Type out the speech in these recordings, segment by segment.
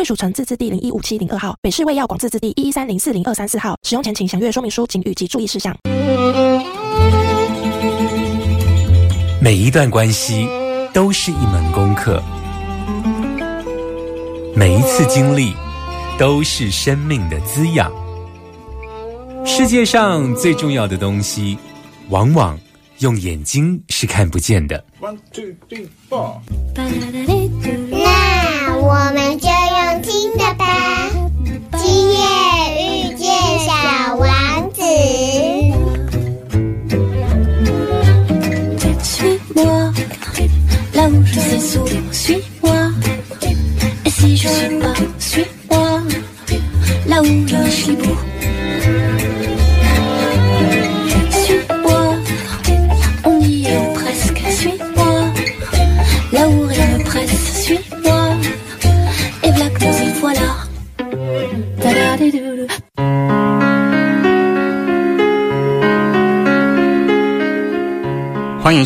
贵属城自治地零一五七零二号，北市卫药广自治地一一三零四零二三四号。使用前请详阅说明书、请语及注意事项。每一段关系都是一门功课，每一次经历都是生命的滋养。世界上最重要的东西，往往用眼睛是看不见的。One two three four。我们就用听的吧。今夜遇见小王子。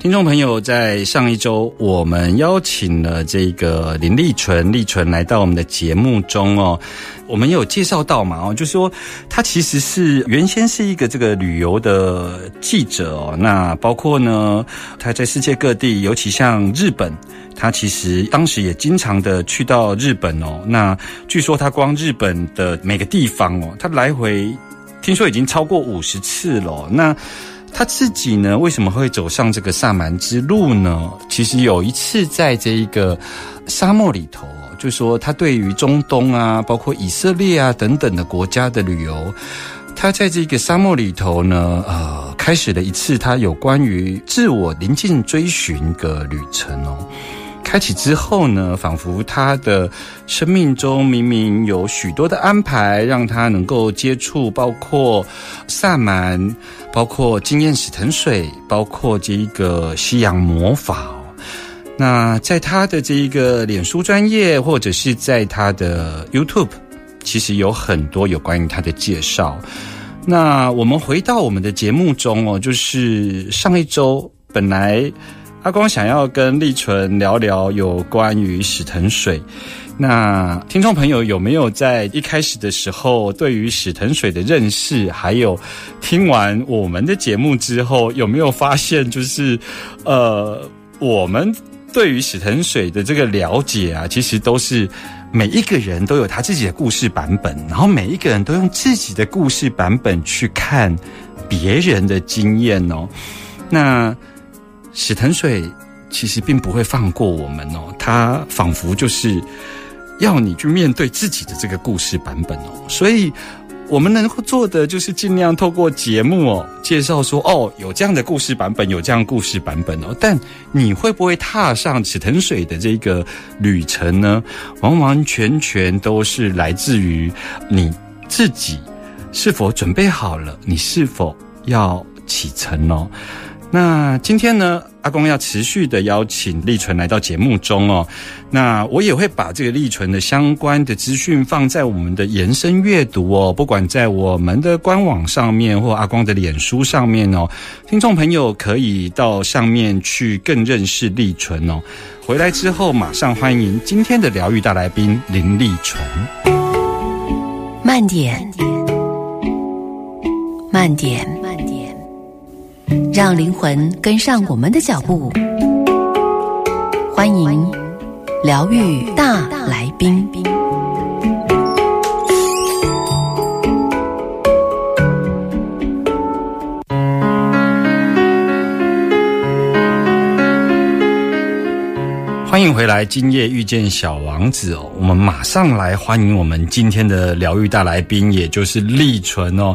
听众朋友，在上一周我们邀请了这个林立纯，立纯来到我们的节目中哦。我们有介绍到嘛哦，就说他其实是原先是一个这个旅游的记者哦。那包括呢，他在世界各地，尤其像日本，他其实当时也经常的去到日本哦。那据说他光日本的每个地方哦，他来回听说已经超过五十次了。那他自己呢，为什么会走上这个萨满之路呢？其实有一次在这一个沙漠里头，就说他对于中东啊，包括以色列啊等等的国家的旅游，他在这个沙漠里头呢，呃，开始了一次他有关于自我临近追寻的旅程哦。开启之后呢，仿佛他的生命中明明有许多的安排，让他能够接触，包括萨满，包括经验史腾水，包括这一个西洋魔法。那在他的这一个脸书专业，或者是在他的 YouTube，其实有很多有关于他的介绍。那我们回到我们的节目中哦，就是上一周本来。阿光想要跟立纯聊聊有关于史腾水，那听众朋友有没有在一开始的时候对于史腾水的认识，还有听完我们的节目之后，有没有发现就是呃，我们对于史腾水的这个了解啊，其实都是每一个人都有他自己的故事版本，然后每一个人都用自己的故事版本去看别人的经验哦，那。史腾水其实并不会放过我们哦，他仿佛就是要你去面对自己的这个故事版本哦，所以我们能够做的就是尽量透过节目哦，介绍说哦，有这样的故事版本，有这样故事版本哦，但你会不会踏上史腾水的这个旅程呢？完完全全都是来自于你自己是否准备好了，你是否要启程哦。那今天呢，阿公要持续的邀请立纯来到节目中哦。那我也会把这个立纯的相关的资讯放在我们的延伸阅读哦，不管在我们的官网上面或阿光的脸书上面哦，听众朋友可以到上面去更认识立纯哦。回来之后，马上欢迎今天的疗愈大来宾林立纯。慢点，慢点，慢点。让灵魂跟上我们的脚步，欢迎疗愈大来宾。欢迎回来，今夜遇见小王子哦。我们马上来欢迎我们今天的疗愈大来宾，也就是丽纯哦。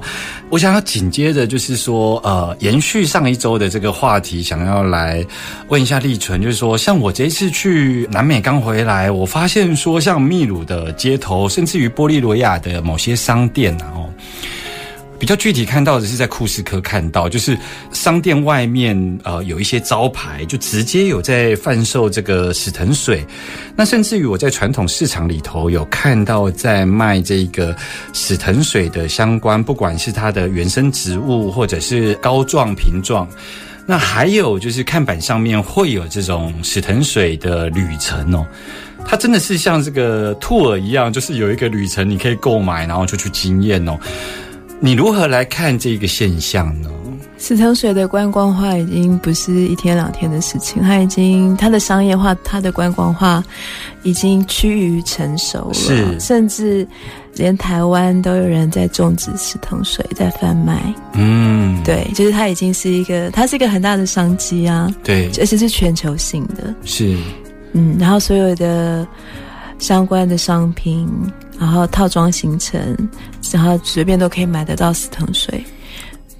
我想要紧接着就是说，呃，延续上一周的这个话题，想要来问一下丽纯，就是说，像我这次去南美刚回来，我发现说，像秘鲁的街头，甚至于玻利维亚的某些商店啊，哦。比较具体看到的是在库斯科看到，就是商店外面呃有一些招牌，就直接有在贩售这个死藤水。那甚至于我在传统市场里头有看到在卖这个死藤水的相关，不管是它的原生植物或者是膏状瓶状。那还有就是看板上面会有这种死藤水的旅程哦，它真的是像这个兔耳一样，就是有一个旅程你可以购买，然后就去经验哦。你如何来看这个现象呢？石头水的观光化已经不是一天两天的事情，它已经它的商业化、它的观光化已经趋于成熟了。是，甚至连台湾都有人在种植石藤水，在贩卖。嗯，对，就是它已经是一个，它是一个很大的商机啊。对，而且是全球性的。是，嗯，然后所有的相关的商品。然后套装形成，然后随便都可以买得到死藤水。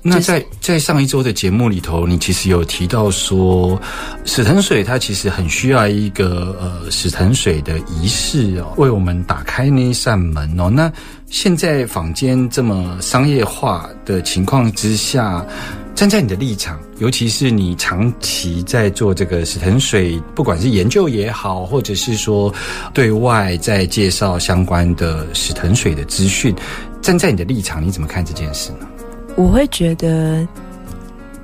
那在在上一周的节目里头，你其实有提到说，死藤水它其实很需要一个呃死藤水的仪式哦，为我们打开那一扇门哦。那现在坊间这么商业化的情况之下。站在你的立场，尤其是你长期在做这个史藤水，不管是研究也好，或者是说对外在介绍相关的史藤水的资讯，站在你的立场，你怎么看这件事呢？我会觉得。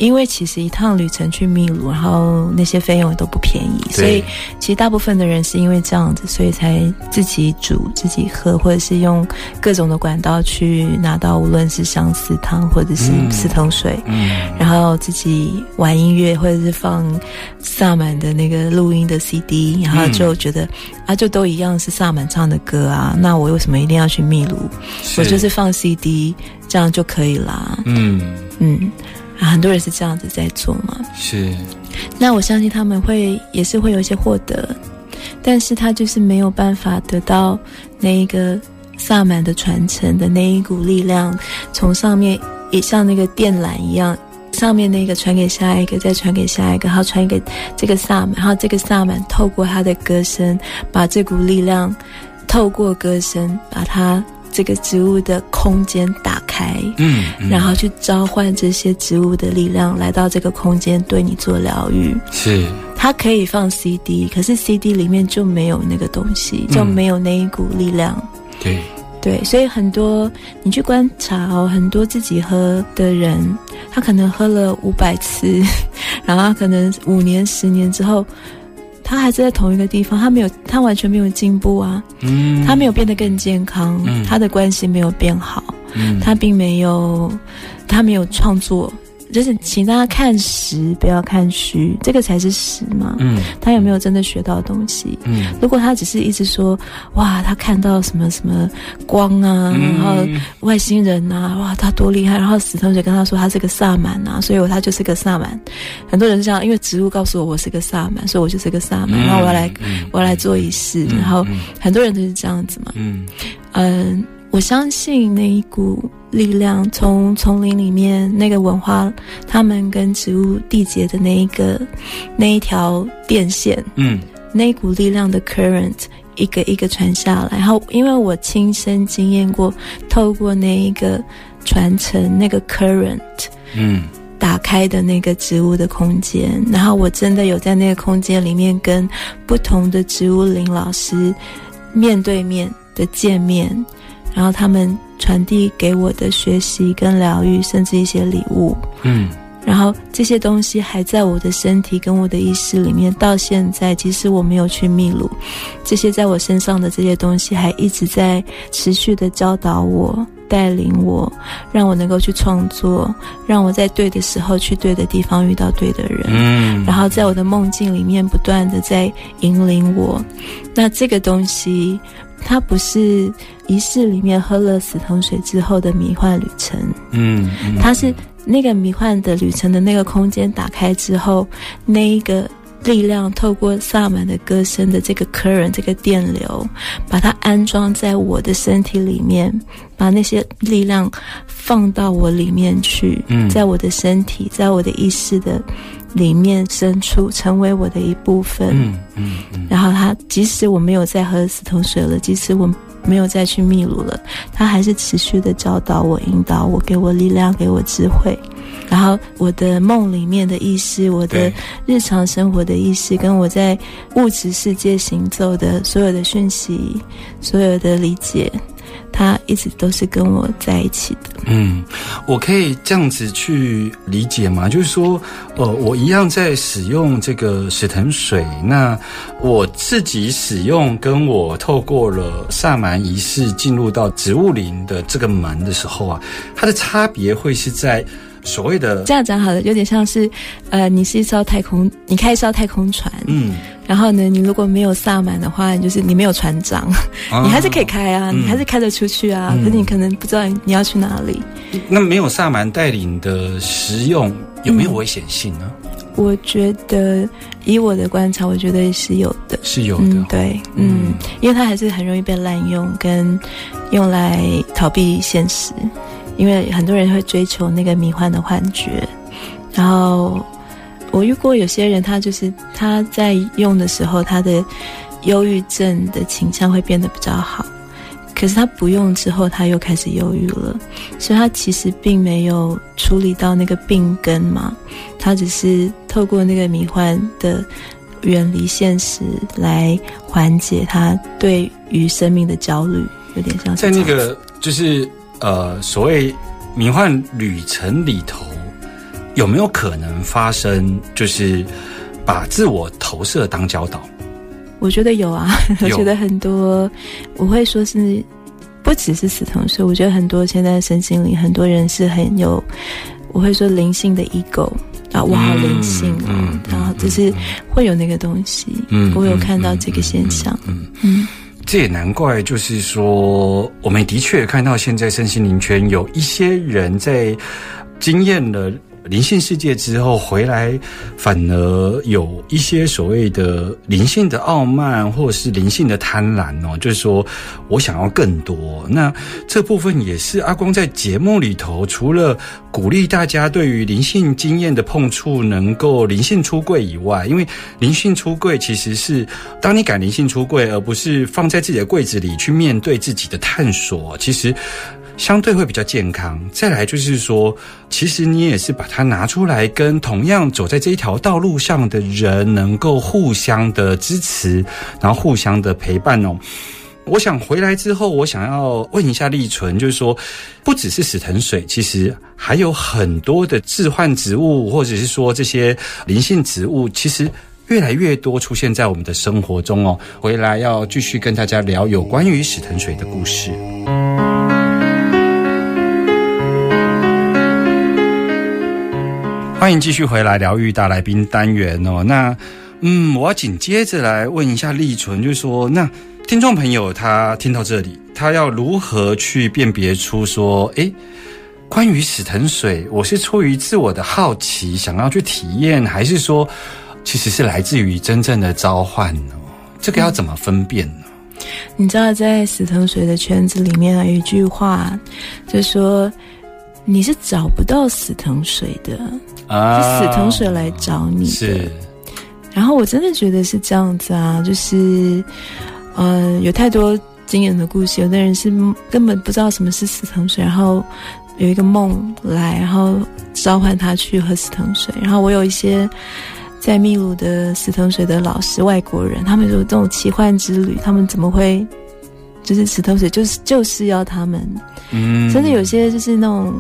因为其实一趟旅程去秘鲁，然后那些费用都不便宜，所以其实大部分的人是因为这样子，所以才自己煮、自己喝，或者是用各种的管道去拿到，无论是相思汤或者是四藤水，然后自己玩音乐或者是放萨满的那个录音的 CD，然后就觉得啊，就都一样是萨满唱的歌啊，那我为什么一定要去秘鲁？我就是放 CD 这样就可以啦。嗯嗯。很多人是这样子在做嘛？是。那我相信他们会也是会有一些获得，但是他就是没有办法得到那一个萨满的传承的那一股力量，从上面也像那个电缆一样，上面那个传给下一个，再传给下一个，然后传给这个萨满，然后这个萨满透过他的歌声，把这股力量透过歌声把它。这个植物的空间打开，嗯，然后去召唤这些植物的力量来到这个空间，对你做疗愈。是，它可以放 CD，可是 CD 里面就没有那个东西，就没有那一股力量。对，对，所以很多你去观察哦，很多自己喝的人，他可能喝了五百次，然后可能五年、十年之后。他还是在同一个地方，他没有，他完全没有进步啊，嗯，他没有变得更健康，他的关系没有变好，嗯，他并没有，他没有创作。就是请大家看实，不要看虚，这个才是实嘛。嗯，他有没有真的学到东西？嗯，如果他只是一直说哇，他看到什么什么光啊，然后外星人啊，哇，他多厉害！然后死同学跟他说他是个萨满啊，所以我他就是个萨满。很多人是这样，因为植物告诉我我是个萨满，所以我就是个萨满，然后我要来我要来做仪式，然后很多人都是这样子嘛。嗯嗯。我相信那一股力量，从丛林里面那个文化，他们跟植物缔结的那一个那一条电线，嗯，那一股力量的 current 一个一个传下来。然后，因为我亲身经验过，透过那一个传承，那个 current，嗯，打开的那个植物的空间，然后我真的有在那个空间里面跟不同的植物林老师面对面的见面。然后他们传递给我的学习跟疗愈，甚至一些礼物，嗯，然后这些东西还在我的身体跟我的意识里面，到现在，即使我没有去秘鲁，这些在我身上的这些东西，还一直在持续的教导我、带领我，让我能够去创作，让我在对的时候去对的地方遇到对的人，嗯，然后在我的梦境里面不断的在引领我，那这个东西。它不是仪式里面喝了死藤水之后的迷幻旅程，嗯，它是那个迷幻的旅程的那个空间打开之后，那一个力量透过萨满的歌声的这个 current 这个电流，把它安装在我的身体里面，把那些力量放到我里面去，嗯。在我的身体，在我的意识的里面深处，成为我的一部分。嗯嗯嗯，然后他，即使我没有再喝死藤水了，即使我没有再去秘鲁了，他还是持续的教导我、引导我，给我力量，给我智慧。然后我的梦里面的意识，我的日常生活的意识，跟我在物质世界行走的所有的讯息、所有的理解，他一直都是跟我在一起的。嗯，我可以这样子去理解吗？就是说，呃，我一样在使用这个史藤水，那我自己使用，跟我透过了萨满仪式进入到植物林的这个门的时候啊，它的差别会是在所谓的这样讲好了，有点像是，呃，你是一艘太空，你开一艘太空船，嗯，然后呢，你如果没有萨满的话，就是你没有船长，啊你还是可以开啊，嗯你还是开得出去啊，嗯可是你可能不知道你要去哪里。那没有萨满带领的实用有没有危险性呢？我觉得以我的观察，我觉得是有的。是有的，嗯，对，嗯，因为它还是很容易被滥用，跟用来逃避现实。因为很多人会追求那个迷幻的幻觉，然后我遇过有些人，他就是他在用的时候，他的忧郁症的倾向会变得比较好，可是他不用之后，他又开始忧郁了，所以他其实并没有处理到那个病根嘛，他只是透过那个迷幻的远离现实来缓解他对于生命的焦虑，有点像在那个就是呃所谓迷幻旅程里头，有没有可能发生就是把自我投射当教导？我觉得有啊，我有觉得很多，我会说是不只是死藤水，我觉得很多现在身心灵很多人是很有，我会说灵性的 ego 啊，我好灵性哦，嗯嗯然后就是会有那个东西，嗯我有看到这个现象，嗯，嗯这也难怪，就是说，我们的确看到现在身心灵圈有一些人在经验了灵性世界之后回来，反而有一些所谓的灵性的傲慢，或者是灵性的贪婪哦，就是说我想要更多。那这部分也是阿光在节目里头，除了鼓励大家对于灵性经验的碰触能够灵性出柜以外，因为灵性出柜其实是当你敢灵性出柜，而不是放在自己的柜子里去面对自己的探索，其实。相对会比较健康。再来就是说，其实你也是把它拿出来，跟同样走在这一条道路上的人，能够互相的支持，然后互相的陪伴哦。我想回来之后，我想要问一下立纯，就是说，不只是死藤水，其实还有很多的致幻植物，或者是说这些灵性植物，其实越来越多出现在我们的生活中哦。回来要继续跟大家聊有关于死藤水的故事。欢迎继续回来疗愈大来宾单元哦。那嗯，我要紧接着来问一下立纯，就是说，那听众朋友他听到这里，他要如何去辨别出说，诶，关于死藤水，我是出于自我的好奇，想要去体验，还是说其实是来自于真正的召唤呢？这个要怎么分辨呢？你知道，在死藤水的圈子里面，有一句话，就说你是找不到死藤水的，啊是死藤水来找你的。是，然后我真的觉得是这样子啊，就是，呃，有太多惊人的故事。有的人是根本不知道什么是死藤水，然后有一个梦来，然后召唤他去喝死藤水。然后我有一些在秘鲁的死藤水的老师，外国人，他们有这种奇幻之旅，他们怎么会？就是死藤水，就是就是要他们，嗯真的有些就是那种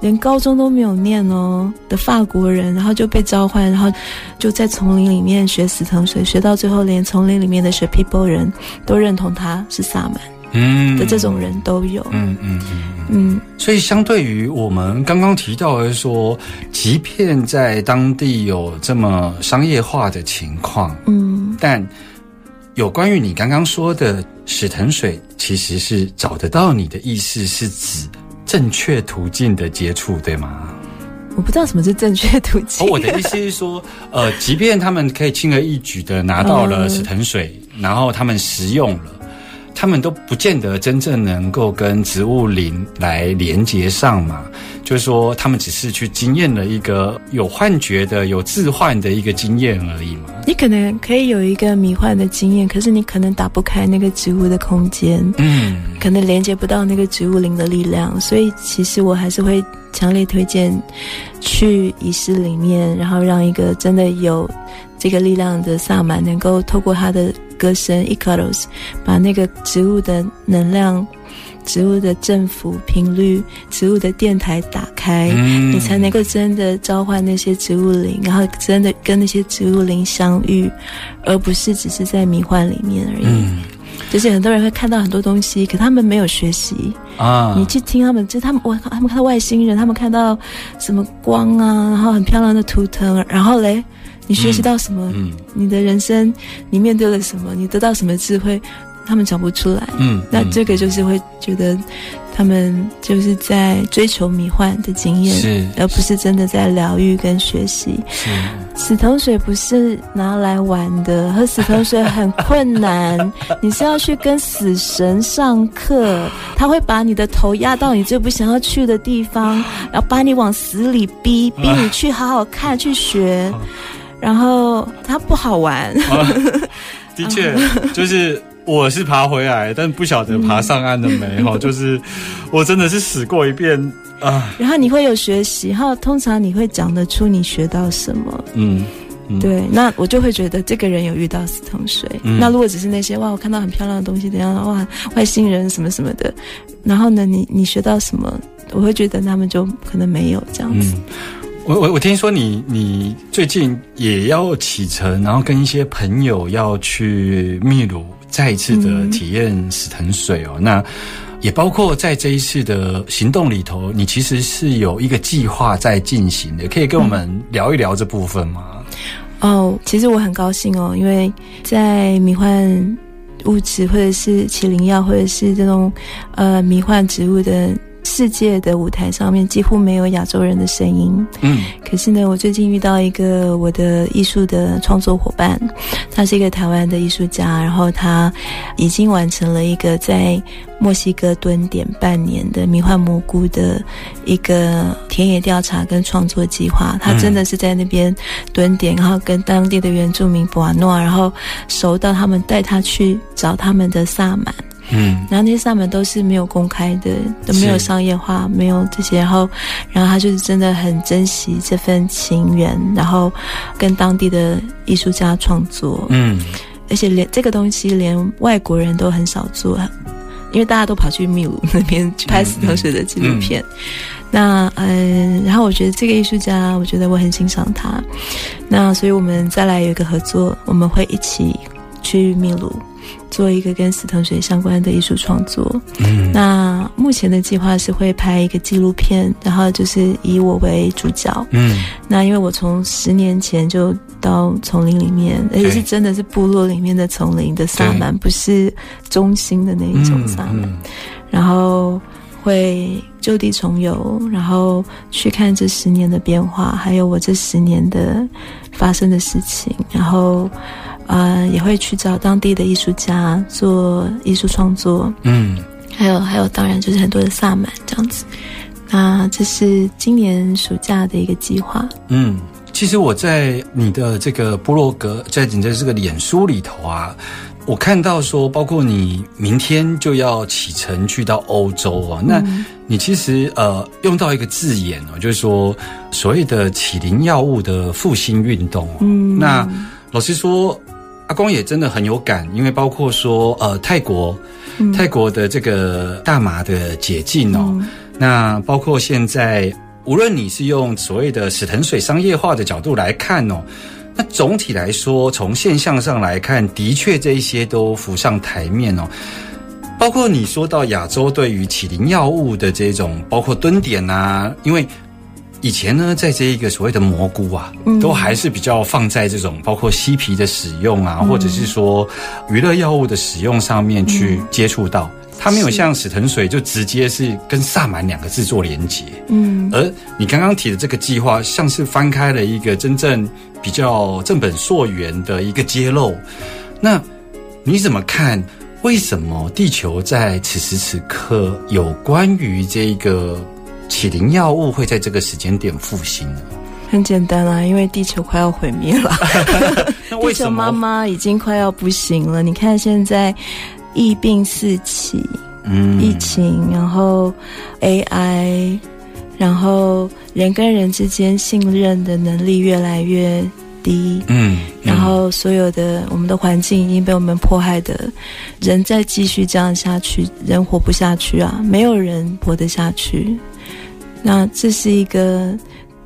连高中都没有念哦的法国人，然后就被召唤，然后就在丛林里面学死藤水，学到最后连丛林里面的水 people 人都认同他是萨满嗯的这种人都有。嗯嗯嗯。嗯，所以，相对于我们刚刚提到的说，即便在当地有这么商业化的情况，嗯，但有关于你刚刚说的史藤水，其实是找得到你的意思是指正确途径的接触，对吗？我不知道什么是正确途径。哦，我的意思是说，呃，即便他们可以轻而易举的拿到了嗯死藤水，然后他们食用了。他们都不见得真正能够跟植物灵来连接上嘛，就是说他们只是去经验了一个有幻觉的、有置换的一个经验而已嘛。你可能可以有一个迷幻的经验，可是你可能打不开那个植物的空间，嗯，可能连接不到那个植物灵的力量，所以其实我还是会强烈推荐去仪式里面，然后让一个真的有这个力量的萨满能够透过他的歌声 e k a r o s 把那个植物的能量。植物的振幅频率，植物的电台打开，嗯你才能够真的召唤那些植物灵，然后真的跟那些植物灵相遇，而不是只是在迷幻里面而已。嗯就是很多人会看到很多东西，可他们没有学习。啊，你去听他们，就他们，我他们看到外星人，他们看到什么光啊，然后很漂亮的图腾，然后嘞，你学习到什么？嗯你的人生你面对了什么？你得到什么智慧？他们讲不出来。嗯，那这个就是会觉得他们就是在追求迷幻的经验，是而不是真的在疗愈跟学习。是死藤水不是拿来玩的，喝死藤水很困难。你是要去跟死神上课，他会把你的头压到你最不想要去的地方，然后把你往死里逼，逼你去好好看、去学。然后它不好玩，啊，的确就是。我是爬回来，但不晓得爬上岸了没哈、就是我真的是死过一遍啊，然后你会有学习，然后通常你会讲得出你学到什么。嗯，嗯对，那我就会觉得这个人有遇到死藤水。嗯那如果只是那些哇，我看到很漂亮的东西，怎样哇，外星人什么什么的，然后呢，你你学到什么？我会觉得他们就可能没有这样子。嗯，我我我听说你你最近也要启程，然后跟一些朋友要去秘鲁再一次的嗯体验死藤水哦。那也包括在这一次的行动里头，你其实是有一个计划在进行的，可以跟我们聊一聊这部分吗？哦，其实我很高兴哦，因为在迷幻物质或者是麒麟药或者是这种呃迷幻植物的世界的舞台上面，几乎没有亚洲人的声音。嗯可是呢，我最近遇到一个我的艺术的创作伙伴，他是一个台湾的艺术家，然后他已经完成了一个在墨西哥蹲点半年的迷幻蘑菇的一个田野调查跟创作计划。他真的是在那边蹲点，然后跟当地的原住民布瓦诺，然后熟到他们带他去找他们的萨满。嗯然后那些萨满都是没有公开的，都没有商业化，没有这些。然后，然后他就是真的很珍惜这份情缘，然后跟当地的艺术家创作，嗯而且连这个东西连外国人都很少做，因为大家都跑去秘鲁那边去拍死藤水的纪录片。那嗯，然后我觉得这个艺术家，我觉得我很欣赏他。那所以我们再来有一个合作，我们会一起去秘鲁做一个跟死藤水相关的艺术创作。嗯那目前的计划是会拍一个纪录片，然后就是以我为主角。嗯那因为我从十年前就到丛林里面，而且是真的是部落里面的丛林的萨满，不是中心的那一种萨满。嗯然后会就地重游，然后去看这十年的变化，还有我这十年的发生的事情，然后呃也会去找当地的艺术家做艺术创作，嗯还有还有当然就是很多的萨满这样子。那这是今年暑假的一个计划。嗯，其实我在你的这个部落格，在你的这个脸书里头啊，我看到说，包括你明天就要启程去到欧洲啊，那你其实呃用到一个字眼哦，就是说所谓的起灵药物的复兴运动哦。嗯那老实说，阿公也真的很有感，因为包括说呃泰国，嗯泰国的这个大麻的解禁哦，那包括现在，无论你是用所谓的死藤水商业化的角度来看哦，那总体来说，从现象上来看，的确这一些都浮上台面哦。包括你说到亚洲对于起灵药物的这种，包括蹲点啊，因为以前呢，在这一个所谓的蘑菇啊，嗯都还是比较放在这种包括嬉皮的使用啊，或者是说娱乐药物的使用上面去接触到。它没有像史藤水就直接是跟萨满两个字做连结，嗯而你刚刚提的这个计划，像是翻开了一个真正比较正本溯源的一个揭露。那你怎么看？为什么地球在此时此刻有关于这个起灵药物会在这个时间点复兴呢？很简单啦，因为地球快要毁灭了，地球妈妈已经快要不行了。你看现在疫病四起，嗯疫情，然后 AI，然后人跟人之间信任的能力越来越低，嗯，然后所有的我们的环境已经被我们迫害的，人再继续这样下去，人活不下去啊，没有人活得下去。那这是一个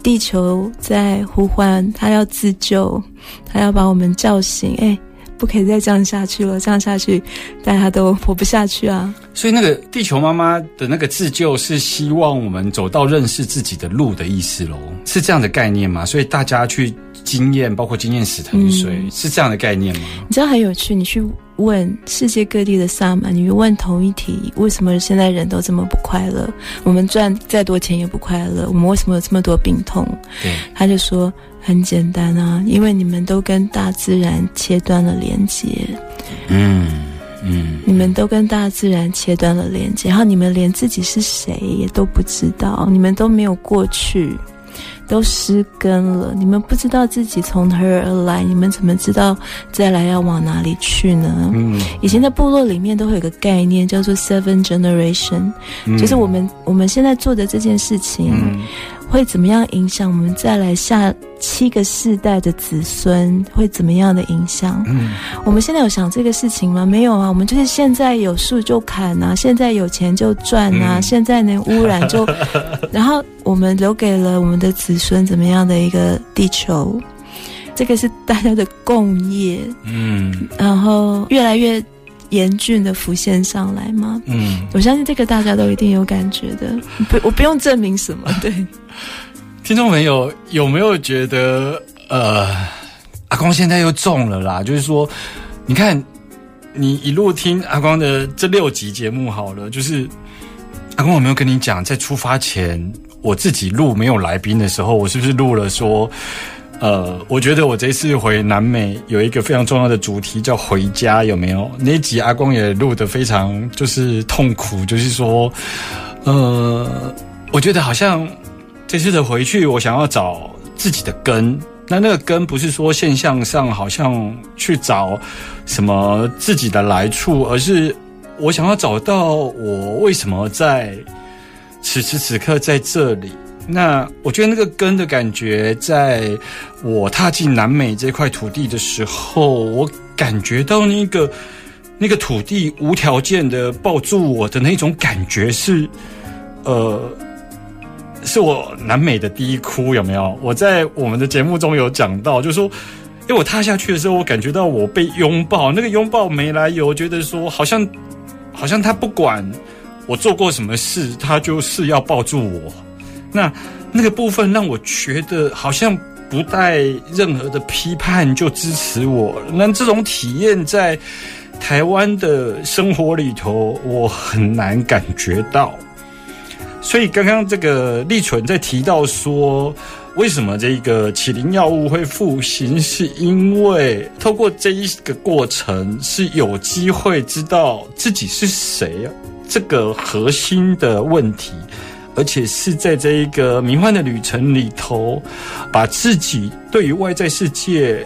地球在呼唤，它要自救，它要把我们叫醒，哎。不可以再这样下去了，这样下去，大家都活不下去啊！所以那个地球妈妈的那个自救是希望我们走到认识自己的路的意思喽，是这样的概念吗？所以大家去经验，包括经验史腾水，嗯是这样的概念吗？你知道很有趣，你去问世界各地的萨满，你问同一题，为什么现在人都这么不快乐？我们赚再多钱也不快乐，我们为什么有这么多病痛？对，他就说很简单啊，因为你们都跟大自然切断了连接，嗯嗯，你们都跟大自然切断了连接，然后你们连自己是谁也都不知道，你们都没有过去。都失根了，你们不知道自己从何而来，你们怎么知道再来要往哪里去呢？嗯，以前的部落里面都会有个概念叫做 seven generation，、嗯。就是我们我们现在做的这件事情、嗯会怎么样影响我们再来下七个世代的子孙，会怎么样的影响？嗯我们现在有想这个事情吗？没有啊，我们就是现在有树就砍啊，现在有钱就赚啊，嗯现在能污染就，然后我们留给了我们的子孙怎么样的一个地球？这个是大家的共业，嗯然后越来越严峻的浮现上来吗？嗯，我相信这个大家都一定有感觉的，不，我不用证明什么，对，听众朋友有没有觉得呃，阿光现在又中了啦？就是说，你看你一路听阿光的这六集节目好了，就是阿光有没有跟你讲，在出发前我自己录没有来宾的时候，我是不是录了说？呃，我觉得我这次回南美有一个非常重要的主题叫回家，有没有？那集阿光也录得非常就是痛苦，就是说，呃，我觉得好像这次的回去，我想要找自己的根。那那个根不是说现象上好像去找什么自己的来处，而是我想要找到我为什么在此时此刻在这里。那我觉得那个根的感觉，在我踏进南美这块土地的时候，我感觉到那个那个土地无条件的抱住我的那种感觉是，呃，是我南美的第一哭，有没有？我在我们的节目中有讲到，就是说，因为我踏下去的时候，我感觉到我被拥抱，那个拥抱没来由，觉得说好像好像他不管我做过什么事，他就是要抱住我。那那个部分让我觉得好像不带任何的批判就支持我。那这种体验在台湾的生活里头，我很难感觉到。所以刚刚这个立纯在提到说，为什么这个起灵药物会复兴，是因为透过这一个过程是有机会知道自己是谁，这个核心的问题。而且是在这一个迷幻的旅程里头，把自己对于外在世界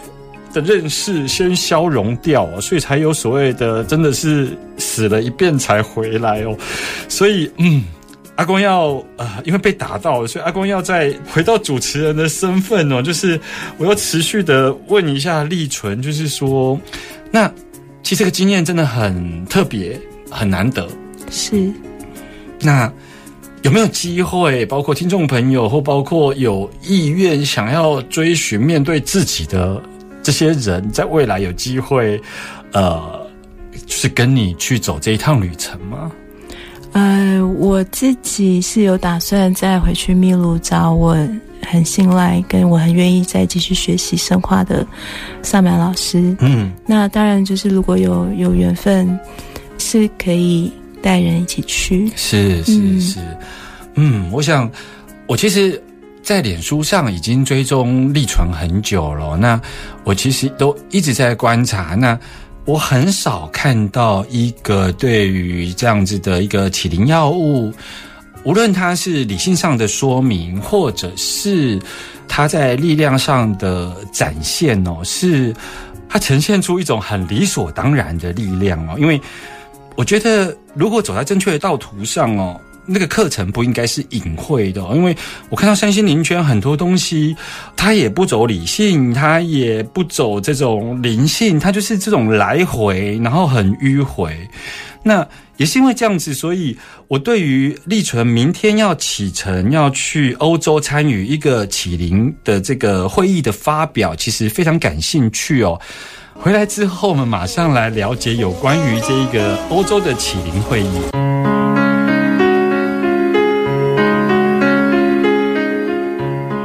的认识先消融掉啊，所以才有所谓的真的是死了一遍才回来哦。所以，嗯，阿公要呃，因为被打到了，所以阿公要再回到主持人的身份哦，就是我要持续的问一下立纯，就是说，那其实这个经验真的很特别，很难得，是那。有没有机会，包括听众朋友或包括有意愿想要追寻面对自己的这些人，在未来有机会，呃，就是跟你去走这一趟旅程吗？呃，我自己是有打算再回去秘鲁找我很信赖、跟我很愿意再继续学习生化的萨满老师。嗯，那当然就是如果有有缘分，是可以带人一起去。是是嗯是，嗯，我想我其实，在脸书上已经追踪立存很久了。那我其实都一直在观察。那我很少看到一个对于这样子的一个起灵药物，无论它是理性上的说明，或者是它在力量上的展现哦，是它呈现出一种很理所当然的力量哦，因为。我觉得，如果走在正确的道途上哦，那个课程不应该是隐晦的、因为我看到三星灵圈很多东西，它也不走理性，它也不走这种灵性，它就是这种来回，然后很迂回。那也是因为这样子，所以我对于立纯明天要启程要去欧洲参与一个启灵的这个会议的发表，其实非常感兴趣哦。回来之后，我们马上来了解有关于这一个欧洲的启灵会议。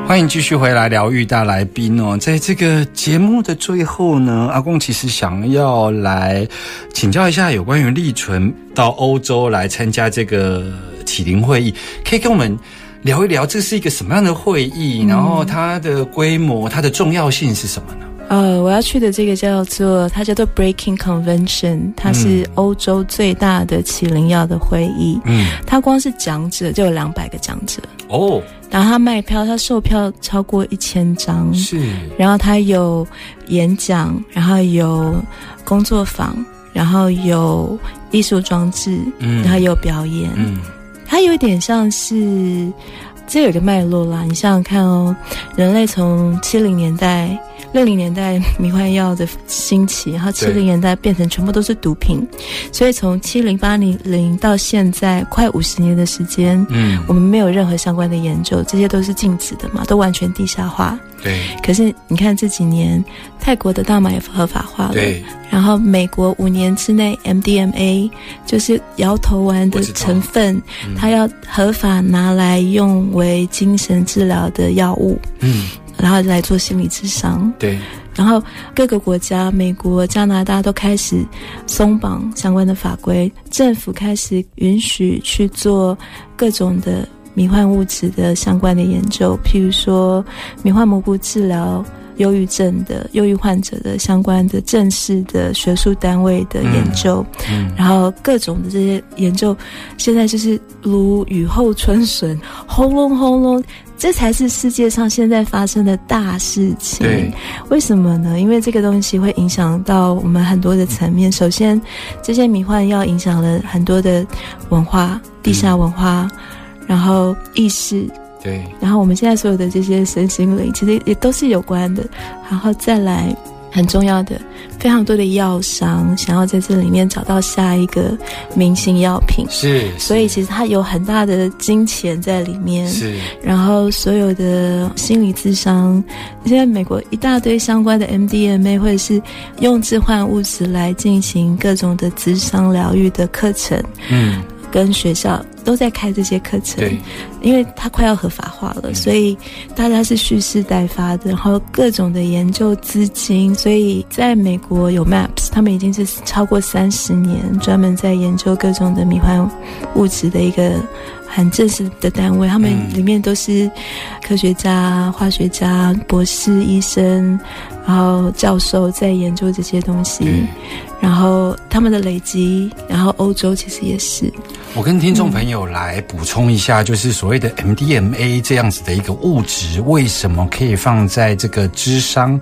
欢迎继续回来疗愈大来宾哦，在这个节目的最后呢，阿公其实想要来请教一下有关于立纯到欧洲来参加这个启灵会议，可以跟我们聊一聊这是一个什么样的会议，然后它的规模、它的重要性是什么呢？呃，我要去的这个叫做它叫做 Breaking Convention，它是欧洲最大的起灵药的会议。嗯，它光是讲者就有两百个讲者，哦，然后它卖票，它售票超过一千张，是，然后它有演讲，然后有工作坊，然后有艺术装置，嗯然后有表演，嗯它有一点像是，这有个脉络啦。你想想看哦，人类从七零年代、六零年代迷幻药的兴起，然后七零年代变成全部都是毒品，所以从七零八零零到现在快五十年的时间，嗯。我们没有任何相关的研究，这些都是禁止的嘛，都完全地下化。对。可是你看这几年，泰国的大麻也合法化了，对，然后美国五年之内 MDMA 就是摇头丸的成分，嗯。它要合法拿来用为精神治疗的药物，嗯然后来做心理智商。对，然后各个国家，美国、加拿大都开始松绑相关的法规，政府开始允许去做各种的迷幻物质的相关的研究，譬如说迷幻蘑菇治疗。忧郁症的忧郁患者的相关的正式的学术单位的研究，嗯然后各种的这些研究，现在就是如雨后春笋，轰隆轰隆，这才是世界上现在发生的大事情。为什么呢？因为这个东西会影响到我们很多的层面。首先，这些迷幻药影响了很多的文化、地下文化，然后意识，对，然后我们现在所有的这些身心灵，其实也都是有关的。然后再来很重要的，非常多的药商想要在这里面找到下一个明星药品，是，所以其实它有很大的金钱在里面。是，然后所有的心理智商，现在美国一大堆相关的 MDMA 或者是用置换物质来进行各种的智商疗愈的课程，嗯，跟学校都在开这些课程。对，因为它快要合法化了，所以大家是蓄势待发的，然后各种的研究资金，所以在美国有 MAPS，他们已经是超过三十年专门在研究各种的迷幻物质的一个很正式的单位，他们嗯里面都是科学家、化学家、博士、医生，然后教授在研究这些东西，对。然后他们的累积，然后欧洲其实也是，我跟听众朋友来补充一下，就是所谓的 MDMA 这样子的一个物质，为什么可以放在这个智商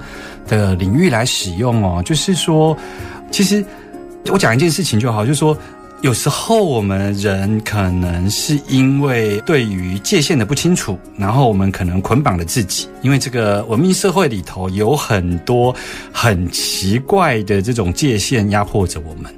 的领域来使用哦？就是说，其实我讲一件事情就好，就是说。有时候我们人可能是因为对于界限的不清楚，然后我们可能捆绑了自己。因为这个文明社会里头有很多很奇怪的这种界限压迫着我们。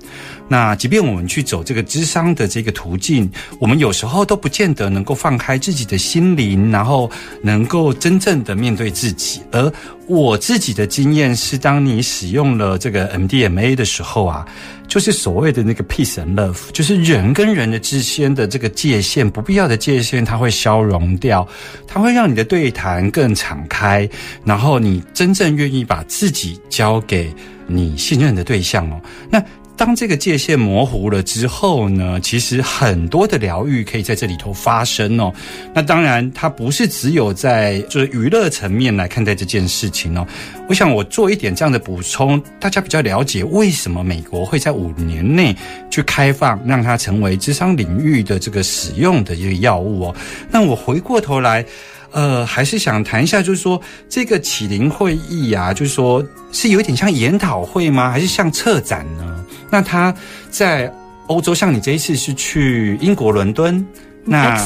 那即便我们去走这个智商的这个途径，我们有时候都不见得能够放开自己的心灵，然后能够真正的面对自己。而我自己的经验是，当你使用了这个 MDMA 的时候啊，就是所谓的那个 peace and love，就是人跟人的之间的这个界限，不必要的界限，它会消融掉，它会让你的对谈更敞开，然后你真正愿意把自己交给你信任的对象哦。那当这个界限模糊了之后呢，其实很多的疗愈可以在这里头发生哦。那当然，它不是只有在就是娱乐层面来看待这件事情哦。我想我做一点这样的补充，大家比较了解为什么美国会在五年内去开放，让它成为智商领域的这个使用的一个药物哦。那我回过头来。呃，还是想谈一下，就是说这个启灵会议啊，就是说是有点像研讨会吗？还是像策展呢？那他在欧洲，像你这一次是去英国伦敦，那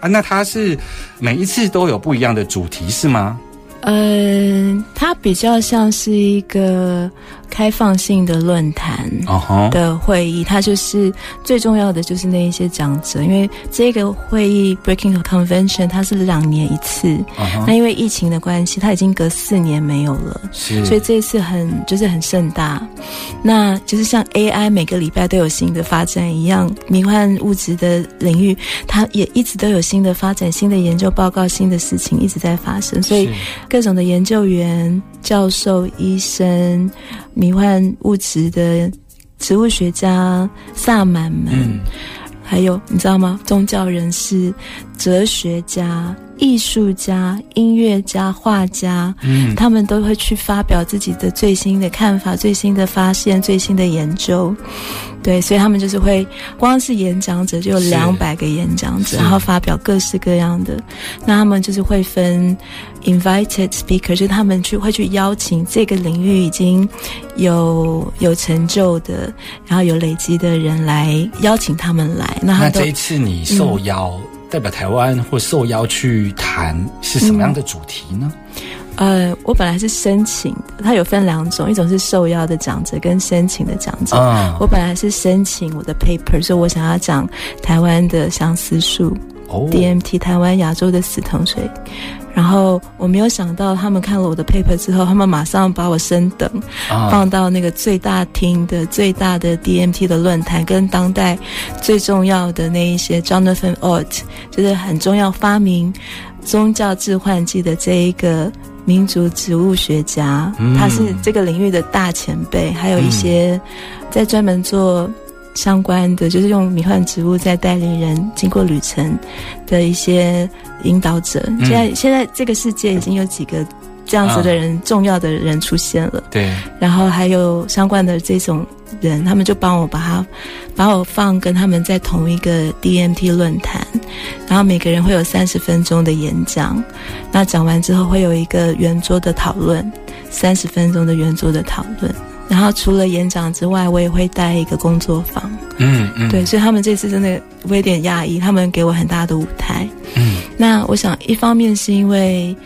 啊，那他是每一次都有不一样的主题是吗？嗯，它比较像是一个开放性的论坛的会议，它就是最重要的就是那一些讲者，因为这个会议 Breaking Convention 它是两年一次，那因为疫情的关系，它已经隔四年没有了，所以这一次很就是很盛大，那就是像 AI 每个礼拜都有新的发展一样，迷幻物质的领域它也一直都有新的发展、新的研究报告、新的事情一直在发生，所以。各种的研究员、教授、医生、迷幻物质的植物学家、萨满们，还有你知道吗？宗教人士、哲学家。艺术家、音乐家、画家，嗯，他们都会去发表自己的最新的看法、最新的发现、最新的研究，对，所以他们就是会，光是演讲者就有两百个演讲者，然后发表各式各样的，那他们就是会分 invited speaker，就是他们去会去邀请这个领域已经有有成就的，然后有累积的人来邀请他们来。那这一次你受邀。代表台湾或受邀去谈是什么样的主题呢？呃，我本来是申请的，它有分两种，一种是受邀的讲者跟申请的讲者。我本来是申请我的 paper，说我想要讲台湾的相思树，DMT，台湾亚洲的死藤水。然后我没有想到，他们看了我的 paper 之后，他们马上把我升等，放到那个最大厅的最大的 DMT 的论坛，跟当代最重要的那一些 Jonathan Ott，就是很重要发明宗教致幻剂的这一个民族植物学家，他是这个领域的大前辈，还有一些在专门做。相关的就是用迷幻植物在带领人经过旅程的一些引导者。现在现在这个世界已经有几个这样子的人，重要的人出现了。对，然后还有相关的这种人，他们就帮我把他把我放跟他们在同一个 DMT 论坛，然后每个人会有三十分钟的演讲，那讲完之后会有一个圆桌的讨论，三十分钟的圆桌的讨论。然后除了演讲之外，我也会带一个工作坊。嗯嗯，对，所以他们这次真的我有点讶异，他们给我很大的舞台。嗯，那我想一方面是因为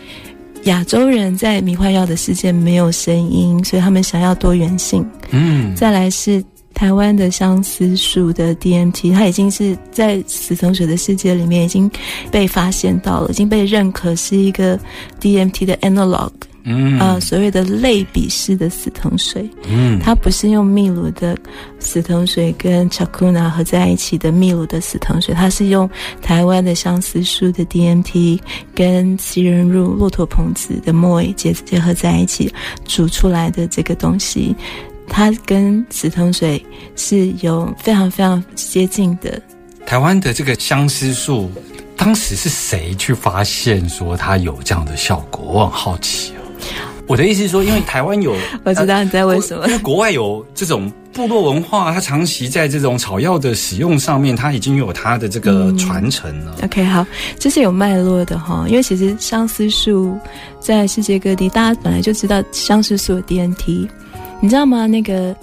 亚洲人在迷幻药的世界没有声音，所以他们想要多元性。嗯，再来是台湾的相思树的 DMT，它已经是在死藤水的世界里面已经被发现到了，已经被认可是一个 DMT 的 analog。嗯啊，所谓的类比式的死藤水，嗯，它不是用秘鲁的死藤水跟 chacuna 合在一起的秘鲁的死藤水，它是用台湾的相思树的 DMT 跟奇人入骆驼棚子的墨结结合在一起煮出来的这个东西，它跟死藤水是有非常非常接近的。台湾的这个相思树，当时是谁去发现说它有这样的效果？我很好奇。我的意思是说，因为台湾有，我知道你在问什么。因为国外有这种部落文化，它长期在这种草药的使用上面，它已经有它的这个传承了。OK，好，这是有脉络的哈。因为其实相思树在世界各地，大家本来就知道相思树 DNT，你知道吗？那个。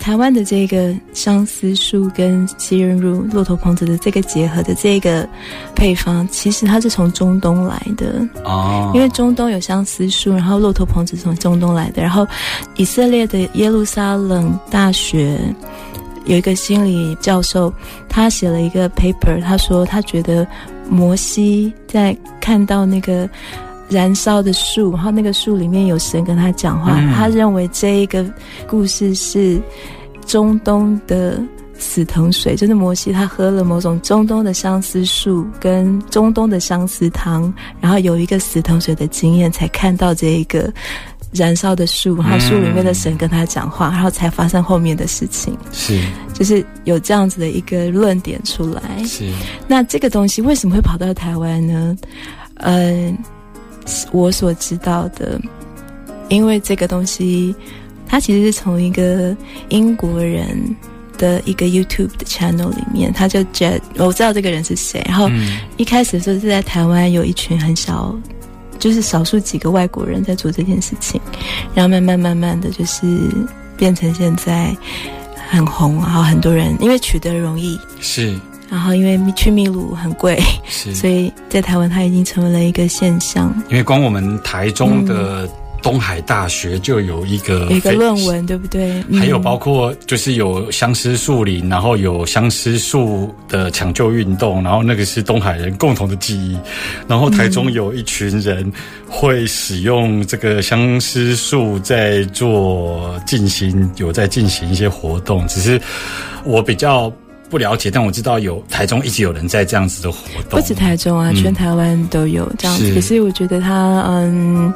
台湾的这个相思树跟西人乳骆驼棚子的这个结合的这个配方，其实它是从中东来的哦。因为中东有相思树，然后骆驼棚子从中东来的，然后以色列的耶路撒冷大学有一个心理教授，他写了一个 paper，他说他觉得摩西在看到那个燃烧的树，然后那个树里面有神跟他讲话，他认为这一个故事是中东的。死藤水就是摩西，他喝了某种中东的相思树跟中东的相思汤，然后有一个死藤水的经验，才看到这一个燃烧的树，然后树里面的神跟他讲话，然后才发生后面的事情。是，就是有这样子的一个论点出来。是，那这个东西为什么会跑到台湾呢？嗯，我所知道的，因为这个东西，它其实是从一个英国人。的一个 YouTube 的 channel 里面，他就觉得我知道这个人是谁。然后一开始的时候是在台湾有一群很小，就是少数几个外国人在做这件事情，然后慢慢慢慢的就是变成现在很红，然后很多人因为取得容易是，然后因为去秘鲁很贵是，所以在台湾它已经成为了一个现象。因为光我们台中的。东海大学就有一个一个论文，对不对？还有包括就是有相思树林，然后有相思树的抢救运动，然后那个是东海人共同的记忆。然后台中有一群人会使用这个相思树在做进行，有在进行一些活动。只是我比较不了解，但我知道有台中一直有人在这样子的活动，不止台中啊，全台湾都有这样子。可是我觉得他嗯。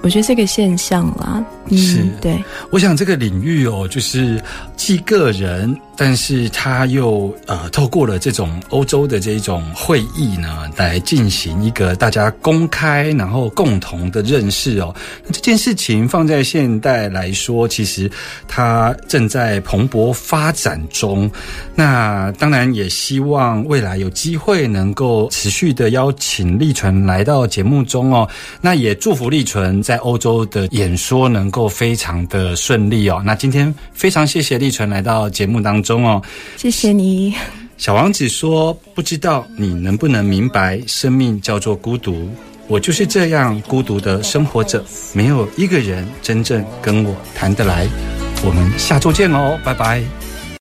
我觉得是个现象啦，是对。我想这个领域哦，就是既个人。但是他又呃，透过了这种欧洲的这种会议呢，来进行一个大家公开然后共同的认识哦。那这件事情放在现代来说，其实它正在蓬勃发展中。那当然也希望未来有机会能够持续的邀请立纯来到节目中哦。那也祝福立纯在欧洲的演说能够非常的顺利哦。那今天非常谢谢立纯来到节目当中。中哦，谢谢你。小王子说：“不知道你能不能明白，生命叫做孤独。我就是这样孤独的生活着，没有一个人真正跟我谈得来。我们下周见哦，拜拜。”